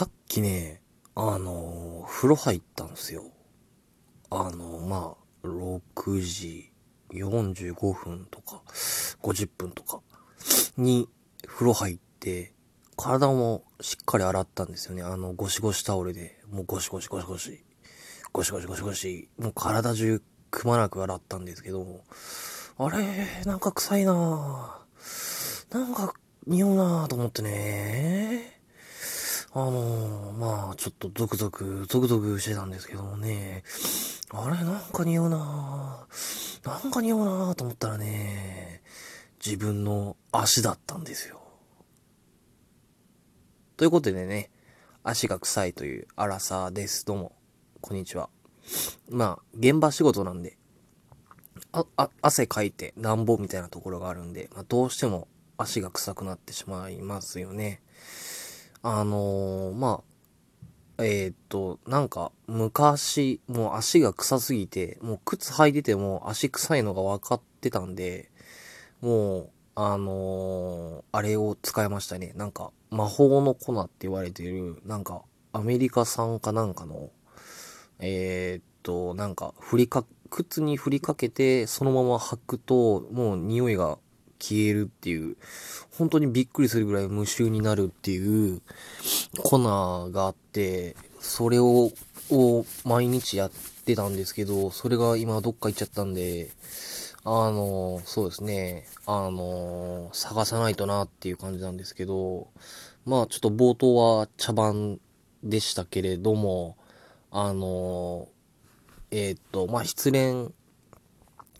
さっきね、あの、風呂入ったんですよ。あの、まあ、6時45分とか、50分とかに風呂入って、体もしっかり洗ったんですよね。あの、ゴシゴシタオルで、もうゴシゴシゴシゴシ、ゴシゴシゴシゴシ、もう体中くまなく洗ったんですけど、あれ、なんか臭いなぁなんか匂うなぁと思ってね。あのー、まあ、ちょっとゾクゾク、ゾクゾクしてたんですけどもね、あれ、なんか匂うななんか匂うなと思ったらね、自分の足だったんですよ。ということでね、足が臭いというアラサーです。どうも、こんにちは。まあ、現場仕事なんで、あ、あ、汗かいてなんぼみたいなところがあるんで、まあ、どうしても足が臭くなってしまいますよね。あのー、まあ、えー、っと、なんか、昔、もう足が臭すぎて、もう靴履いてても足臭いのが分かってたんで、もう、あのー、あれを使いましたね。なんか、魔法の粉って言われてる、なんか、アメリカ産かなんかの、えー、っと、なんか、振りか、靴に振りかけて、そのまま履くと、もう匂いが消えるっていう、本当にびっくりするぐらい無臭になるっていう粉があって、それを、を毎日やってたんですけど、それが今どっか行っちゃったんで、あの、そうですね、あの、探さないとなっていう感じなんですけど、まあちょっと冒頭は茶番でしたけれども、あの、えー、っと、まあ失恋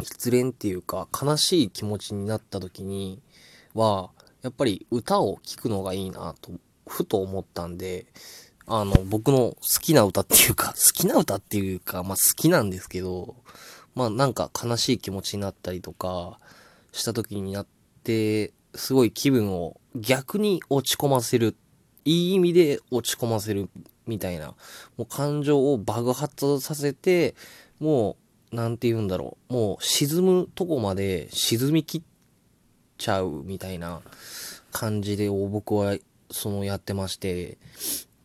失恋っていうか悲しい気持ちになった時には、やっぱり歌を聴くのがいいなと、ふと思ったんで、あの、僕の好きな歌っていうか、好きな歌っていうか、まあ好きなんですけど、まあなんか悲しい気持ちになったりとかした時になって、すごい気分を逆に落ち込ませる。いい意味で落ち込ませるみたいな。もう感情を爆発させて、もうなんて言うんだろう、もう沈むとこまで沈みきっちゃうみたいな感じで僕はそのやってまして、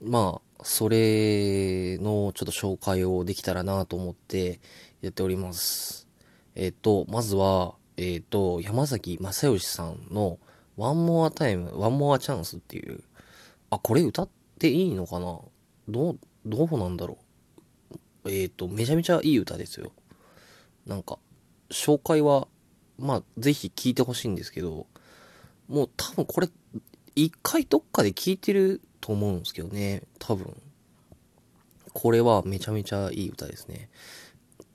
まあ、それのちょっと紹介をできたらなと思ってやっております。えっ、と、まずは、えっ、と、山崎正義さんの One More Time, One More Chance っていう、あ、これ歌っていいのかな？どう、どうなんだろう？えっ、と、めちゃめちゃいい歌ですよ。なんか、紹介は、まあ、ぜひ聞いてほしいんですけど、もう多分これ、一回どっかで聞いてると思うんですけどね、多分。これはめちゃめちゃいい歌ですね。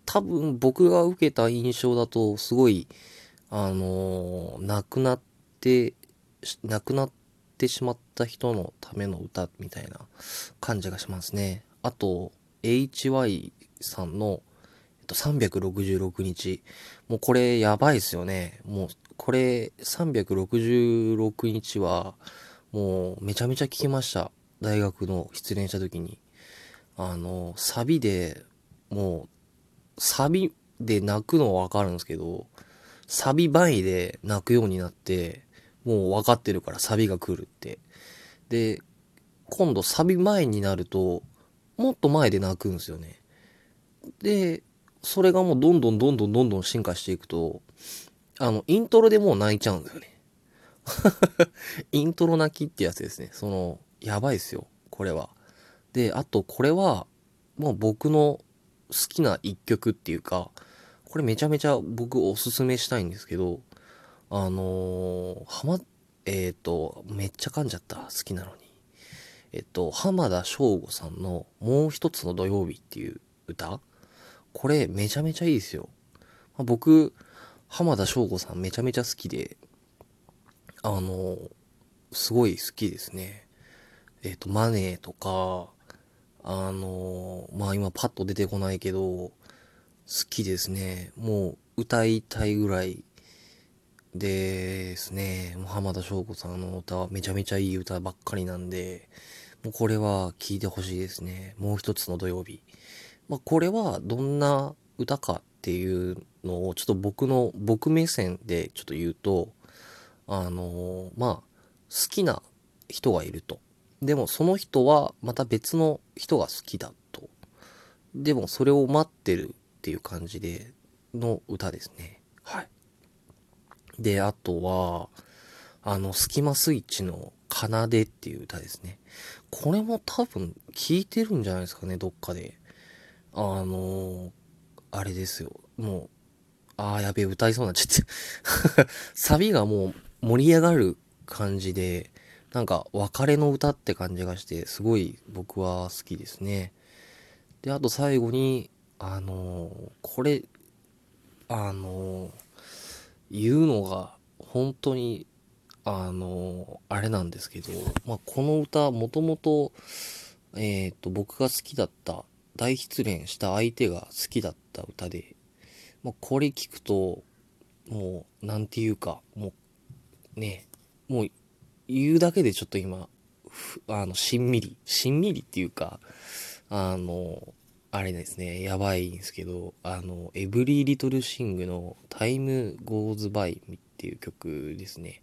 多分僕が受けた印象だと、すごい、あのー、亡くなって、亡くなってしまった人のための歌みたいな感じがしますね。あと、HY さんのと、366日。もうこれやばいっすよね。もう、これ366日は、もうめちゃめちゃ聞きました。大学の失恋した時に。あの、サビで、もう、サビで泣くのはわかるんですけど、サビ前で泣くようになって、もう分かってるからサビが来るって。で、今度サビ前になると、もっと前で泣くんですよね。で、それがもうどんどんどんどんどんどん進化していくと、あの、イントロでもう泣いちゃうんですよね。イントロ泣きってやつですね。その、やばいですよ。これは。で、あとこれは、もう僕の好きな一曲っていうか、これめちゃめちゃ僕おすすめしたいんですけど、あのー、はま、えっ、ー、と、めっちゃ噛んじゃった。好きなのに。えっと、浜田省吾さんのもう一つの土曜日っていう歌これめちゃめちゃいいですよ。まあ、僕、浜田省吾さんめちゃめちゃ好きで、あの、すごい好きですね。えっ、ー、と、マネーとか、あの、まあ今パッと出てこないけど、好きですね。もう歌いたいぐらいですね。もう浜田省吾さんの歌はめちゃめちゃいい歌ばっかりなんで、もうこれは聴いてほしいですね。もう一つの土曜日。まあ、これはどんな歌かっていうのをちょっと僕の僕目線でちょっと言うとあのー、まあ好きな人がいるとでもその人はまた別の人が好きだと。でもそれを待ってるっていう感じでの歌ですね。はい。で、あとは、あの、スキマスイッチの奏でっていう歌ですね。これも多分聞いてるんじゃないですかね、どっかで。あのあれですよ。もう、ああ、やべえ、歌いそうになっちゃって。サビがもう盛り上がる感じで、なんか別れの歌って感じがして、すごい僕は好きですね。で、あと最後に、あのー、これ、あのー、言うのが本当に、あのー、あれなんですけど、まあ、この歌、もともと、えっ、と、僕が好きだった、大失恋した相手が好きだった歌で、まあ、これ聞くと、もう、なんていうか、もう、ね、もう言うだけでちょっと今、あの、しんみり、しんみりっていうか、あの、あれですね、やばいんですけど、あの、 Every Little Thing の Time goes by っていう曲ですね。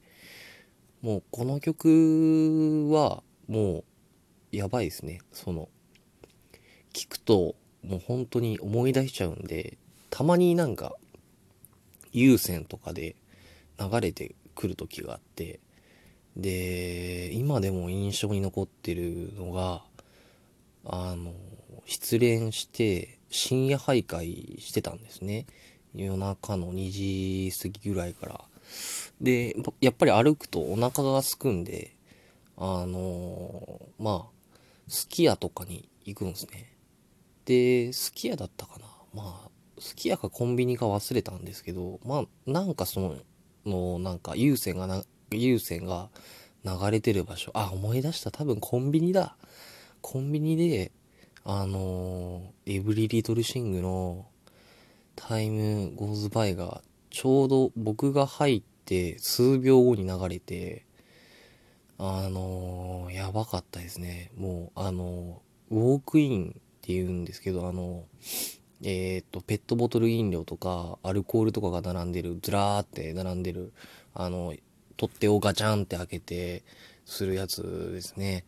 もうこの曲は、もう、やばいですね。その、聞くと、もう本当に思い出しちゃうんで、たまになんか、有線とかで流れてくる時があって、で、今でも印象に残ってるのが、あの、失恋して深夜徘徊してたんですね。夜中の2時過ぎぐらいから。で、やっぱり歩くとお腹が空くんで、あのまあ、すき家とかに行くんですね。で、すき家だったかなまあ、すき家かコンビニか忘れたんですけど、まあ、なんかその、の、なんか有線がな、有線が流れてる場所。あ、思い出した。多分コンビニだ。コンビニで、あの、エブリリトルシングのタイムゴーズバイがちょうど僕が入って数秒後に流れて、あのー、やばかったですね。もう、あのー、ウォークインって言うんですけど、あのえっ、と、ペットボトル飲料とか、アルコールとかが並んでる、ずらーって並んでる、あの、取っ手をガチャンって開けてするやつですね。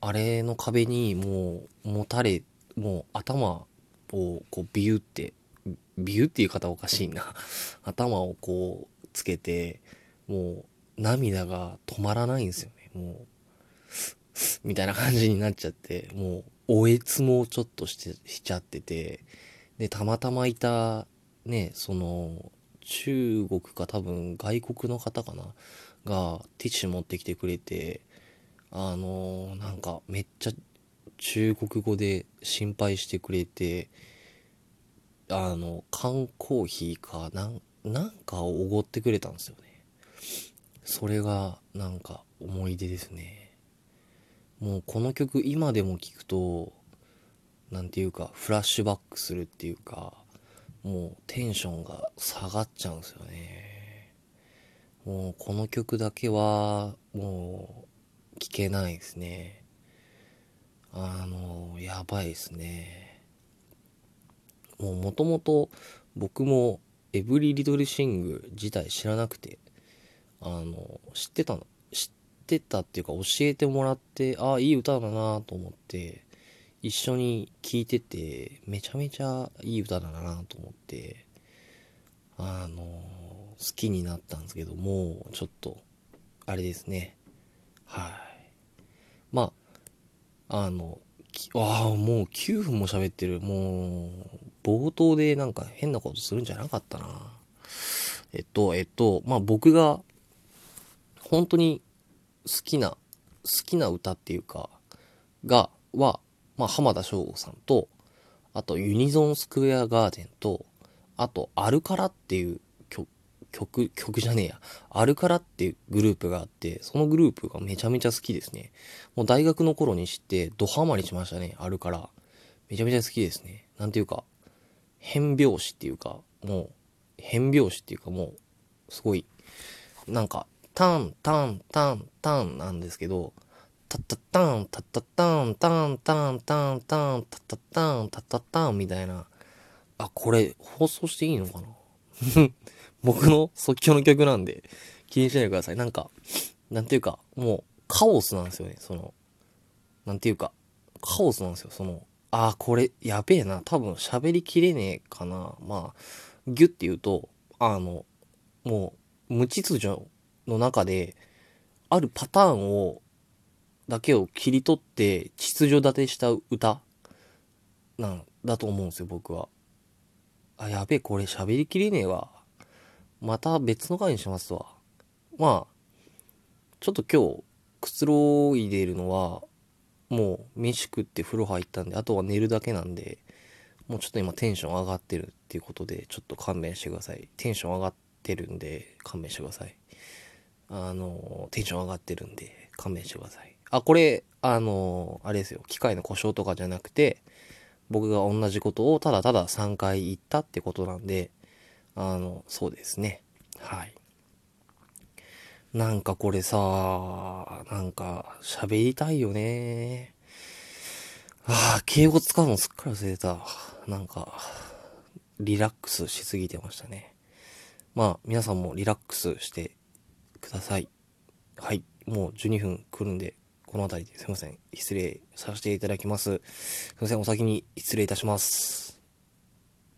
あれの壁にもう持たれ、もう頭をこうビューって、ビューっていう方おかしいな。頭をこうつけて、もう涙が止まらないんですよね。もう、みたいな感じになっちゃって、もう、おえつもちょっとして、しちゃってて、で、たまたまいた、ね、その、中国か多分外国の方かながティッシュ持ってきてくれて、あのー、なんかめっちゃ中国語で心配してくれて、あの、缶コーヒーか、なん、なんかをおごってくれたんですよね。それがなんか思い出ですね。もうこの曲今でも聴くと、なんていうか、フラッシュバックするっていうか、もうテンションが下がっちゃうんですよね。もうこの曲だけはもう聴けないですね。あの、やばいですね。もうもともと僕もエブリリトルシング自体知らなくて、あの、知ってたの、知ってってたっていうか教えてもらって、ああ、いい歌だなと思って、一緒に聴いてて、めちゃめちゃいい歌だなと思って、あの、好きになったんですけども、ちょっと、あれですね。はい。まあ、あの、ああ、もう9分も喋ってる。もう、冒頭でなんか変なことするんじゃなかったな。えっと、えっと、まあ僕が、本当に好きな、好きな歌っていうか、が、は、まあ浜田省吾さんと、あとユニゾンスクエアガーデンと、あとアルカラっていう曲、曲曲じゃねえや。アルカラっていうグループがあって、そのグループがめちゃめちゃ好きですね。もう大学の頃に知って、ドハマりしましたね、アルカラ。めちゃめちゃ好きですね。なんていうか、変拍子っていうか、もう、変拍子っていうかもう、すごい、なんか、タン、タン、タン、タンなんですけど、タッタッタン、タッタッタン、タン、タン、タン、タン、タッタッタン、タッタッタンみたいな。あ、これ、放送していいのかな？僕の即興の曲なんで、気にしないでください。なんか、なんていうか、もう、カオスなんですよね。その、なんていうか、カオスなんですよ。その、ああ、これ、やべえな。多分喋りきれねえかな。まあ、ギュッて言うと、あの、もう、無秩序の中で、あるパターンを、だけを切り取って、秩序立てした歌なんだと思うんですよ、僕は。あ、やべえ、これ喋りきれねえわ。また別の回にしますわ。まあ、ちょっと今日、くつろいでいるのは、もう飯食って風呂入ったんで、あとは寝るだけなんで、もうちょっと今テンション上がってるっていうことで、ちょっと勘弁してください。テンション上がってるんで、勘弁してください。あの、テンション上がってるんで、勘弁してください。あ、これ、あの、あれですよ。機械の故障とかじゃなくて、僕が同じことをただただ3回言ったってことなんで、あの、そうですね。はい。なんかこれさ、なんか喋りたいよね。ああ、敬語使うのすっかり忘れた。なんか、リラックスしすぎてましたね。まあ、皆さんもリラックスしてください。はい。もう12分来るんで、この辺りですいません。失礼させていただきます。すいません。お先に失礼いたします。